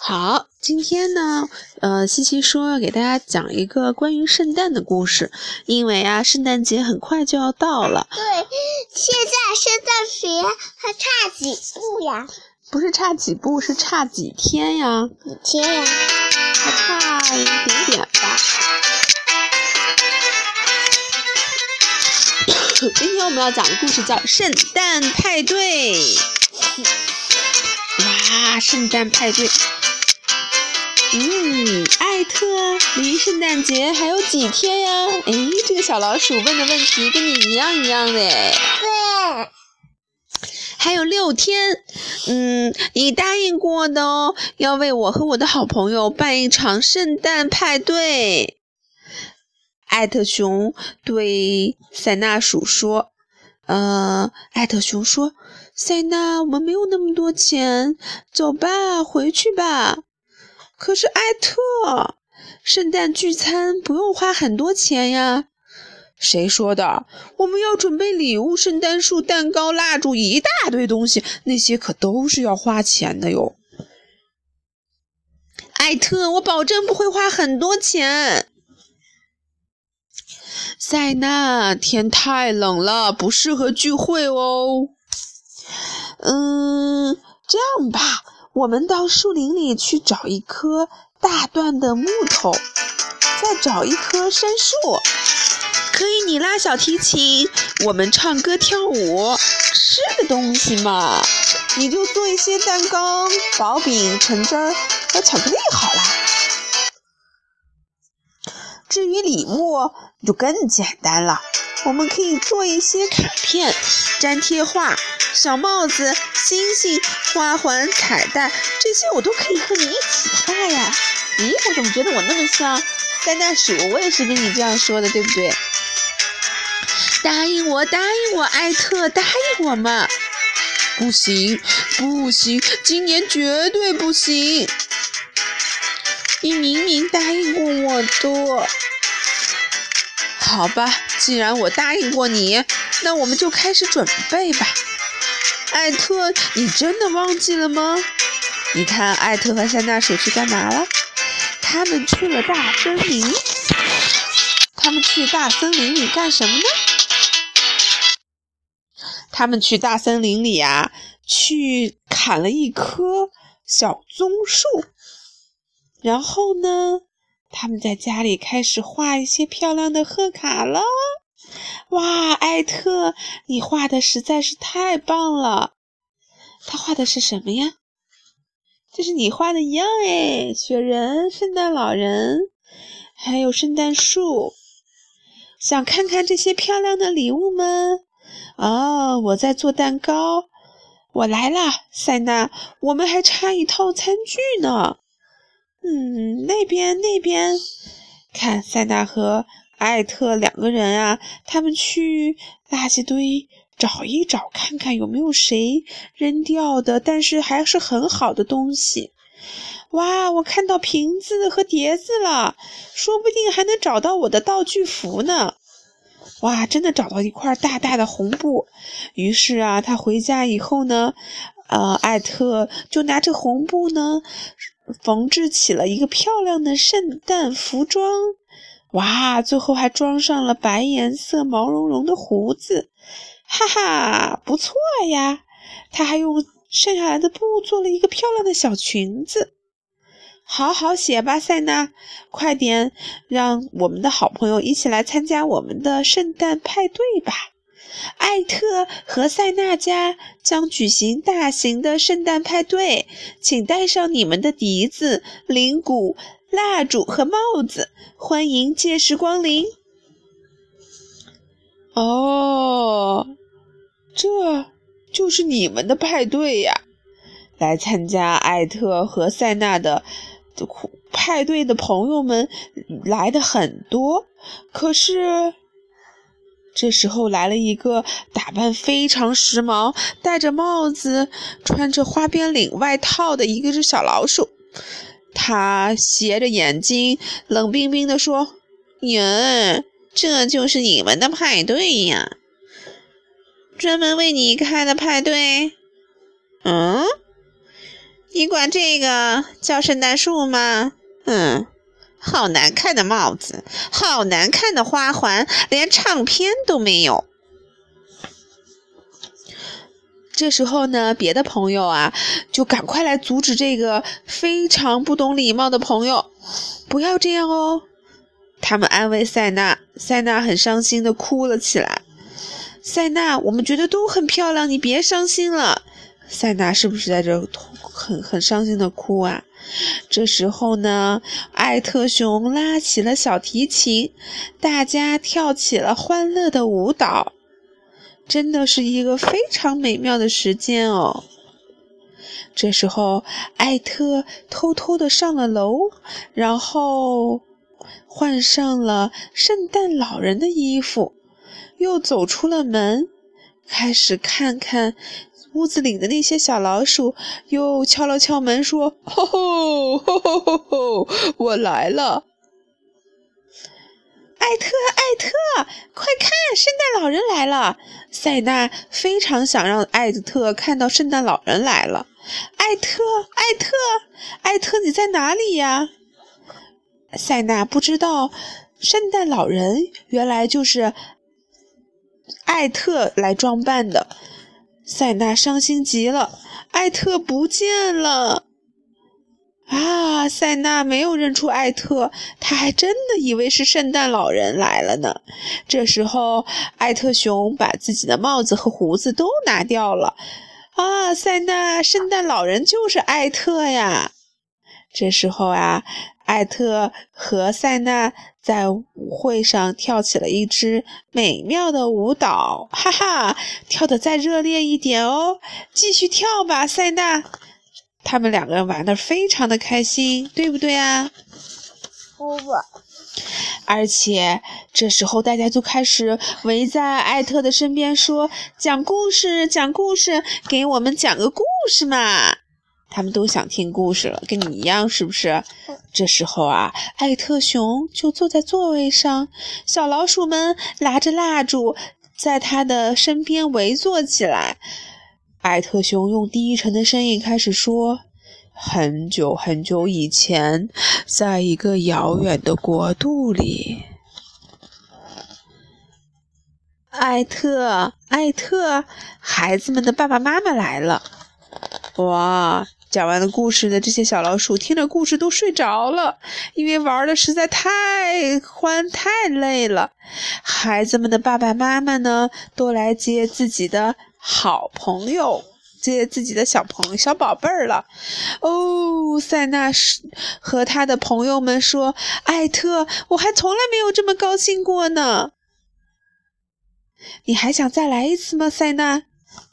好，今天呢，呃，西西说要给大家讲一个关于圣诞的故事，因为啊，圣诞节很快就要到了。对，现在圣诞节还差几步呀？不是差几步，是差几天呀？几天呀？还差一点点吧。今天我们要讲的故事叫《圣诞派对》。啊，圣诞派对！嗯，艾特，离圣诞节还有几天呀？哎，这个小老鼠问的问题跟你一样一样的。对，还有六天。嗯，你答应过的哦，要为我和我的好朋友办一场圣诞派对。艾特熊对塞纳鼠说：“呃，艾特熊说，塞纳，我们没有那么多钱，走吧，回去吧。”可是艾特，圣诞聚餐不用花很多钱呀。谁说的？我们要准备礼物、圣诞树、蛋糕、蜡烛，一大堆东西，那些可都是要花钱的哟。艾特，我保证不会花很多钱。塞纳，天太冷了，不适合聚会哦。嗯，这样吧。我们到树林里去找一棵大段的木头，再找一棵杉树。可以你拉小提琴，我们唱歌跳舞。吃的东西嘛，你就做一些蛋糕、薄饼、橙汁儿和巧克力好啦。至于礼物，就更简单了。我们可以做一些卡片、粘贴画。小帽子、星星、花环、彩带，这些我都可以和你一起画呀。咦，我怎么觉得我那么像三袋鼠？我也是跟你这样说的，对不对？答应我，答应我，艾特，答应我嘛！不行，不行，今年绝对不行！你明明答应过我的。好吧，既然我答应过你，那我们就开始准备吧。艾特，你真的忘记了吗？你看，艾特和山大鼠去干嘛了？他们去了大森林。他们去大森林里干什么呢？他们去大森林里啊，去砍了一棵小棕树。然后呢，他们在家里开始画一些漂亮的贺卡了。哇，艾特，你画的实在是太棒了！他画的是什么呀？这是你画的一样哎，雪人、圣诞老人，还有圣诞树。想看看这些漂亮的礼物吗？哦，我在做蛋糕，我来了，塞纳，我们还差一套餐具呢。嗯，那边那边，看塞纳和。艾特两个人啊，他们去垃圾堆找一找，看看有没有谁扔掉的，但是还是很好的东西。哇，我看到瓶子和碟子了，说不定还能找到我的道具服呢。哇，真的找到一块大大的红布。于是啊，他回家以后呢，呃，艾特就拿着红布呢，缝制起了一个漂亮的圣诞服装。哇，最后还装上了白颜色毛茸茸的胡子，哈哈，不错呀！他还用剩下来的布做了一个漂亮的小裙子。好好写吧，塞纳，快点让我们的好朋友一起来参加我们的圣诞派对吧！艾特和塞纳家将举行大型的圣诞派对，请带上你们的笛子、铃鼓。蜡烛和帽子，欢迎届时光临。哦，这就是你们的派对呀！来参加艾特和塞纳的派对的朋友们来的很多，可是这时候来了一个打扮非常时髦、戴着帽子、穿着花边领外套的一个只小老鼠。他斜着眼睛，冷冰冰地说：“哟，这就是你们的派对呀？专门为你开的派对？嗯，你管这个叫圣诞树吗？嗯，好难看的帽子，好难看的花环，连唱片都没有。这时候呢，别的朋友啊，就赶快来阻止这个非常不懂礼貌的朋友，不要这样哦。他们安慰塞纳，塞纳很伤心的哭了起来。塞纳，我们觉得都很漂亮，你别伤心了。塞纳是不是在这很很伤心的哭啊？这时候呢，艾特熊拉起了小提琴，大家跳起了欢乐的舞蹈。真的是一个非常美妙的时间哦。这时候，艾特偷偷的上了楼，然后换上了圣诞老人的衣服，又走出了门，开始看看屋子里的那些小老鼠，又敲了敲门，说：“吼吼吼吼吼吼，我来了。”艾特，艾特，快看，圣诞老人来了！塞纳非常想让艾特看到圣诞老人来了。艾特，艾特，艾特，你在哪里呀？塞纳不知道，圣诞老人原来就是艾特来装扮的。塞纳伤心极了，艾特不见了。啊，塞纳没有认出艾特，他还真的以为是圣诞老人来了呢。这时候，艾特熊把自己的帽子和胡子都拿掉了。啊，塞纳，圣诞老人就是艾特呀！这时候啊，艾特和塞纳在舞会上跳起了一支美妙的舞蹈，哈哈，跳得再热烈一点哦！继续跳吧，塞纳。他们两个人玩的非常的开心，对不对啊？不不。而且这时候大家就开始围在艾特的身边说：“讲故事，讲故事，给我们讲个故事嘛！”他们都想听故事了，跟你一样是不是？这时候啊，艾特熊就坐在座位上，小老鼠们拿着蜡烛在他的身边围坐起来。艾特熊用低沉的声音开始说：“很久很久以前，在一个遥远的国度里，艾特，艾特，孩子们的爸爸妈妈来了。”哇！讲完了故事的这些小老鼠听着故事都睡着了，因为玩的实在太欢太累了。孩子们的爸爸妈妈呢，都来接自己的好朋友，接自己的小朋、小宝贝儿了。哦，塞纳是和他的朋友们说：“艾特，我还从来没有这么高兴过呢。你还想再来一次吗，塞纳？”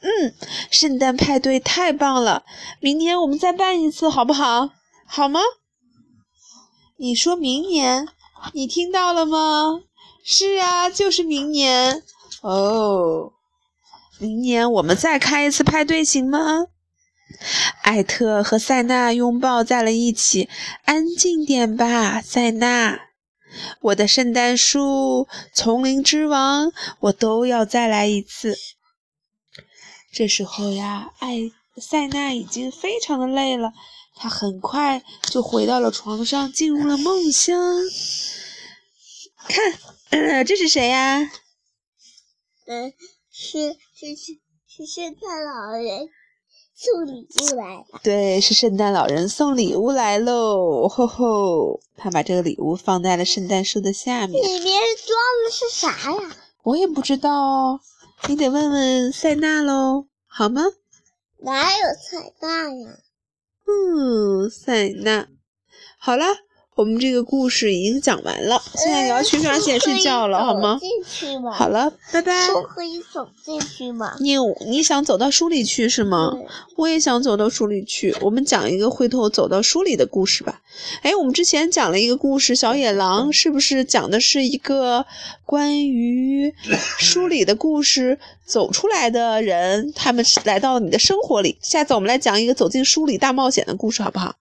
嗯，圣诞派对太棒了！明年我们再办一次，好不好？好吗？你说明年，你听到了吗？是啊，就是明年哦。明年我们再开一次派对，行吗？艾特和塞纳拥抱在了一起。安静点吧，塞纳。我的圣诞树，丛林之王，我都要再来一次。这时候呀，艾塞纳已经非常的累了，他很快就回到了床上，进入了梦乡。看，呃，这是谁呀？嗯，是是是是圣诞老人送礼物来了。对，是圣诞老人送礼物来喽！吼吼，他把这个礼物放在了圣诞树的下面。里面装的是啥呀？我也不知道哦。你得问问塞纳喽，好吗？哪有塞纳呀？嗯，塞纳。好了。我们这个故事已经讲完了，现在你要去上线睡觉了，好吗？进去吗？好了，拜拜。书可以走进去吗？你你想走到书里去是吗？我也想走到书里去。我们讲一个回头走到书里的故事吧。哎，我们之前讲了一个故事，小野狼是不是讲的是一个关于书里的故事？走出来的人，他们来到了你的生活里。下次我们来讲一个走进书里大冒险的故事，好不好？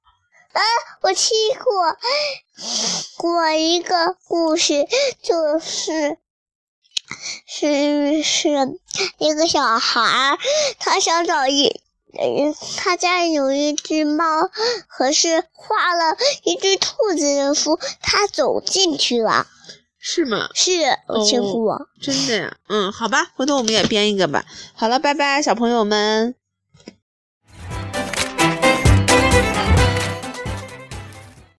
啊，我听过过一个故事，就是是是一个小孩儿，他想找一嗯，他家有一只猫，可是画了一只兔子的符，他走进去了。是吗？是，请哦我。真的呀？嗯，好吧，回头我们也编一个吧。好了，拜拜，小朋友们。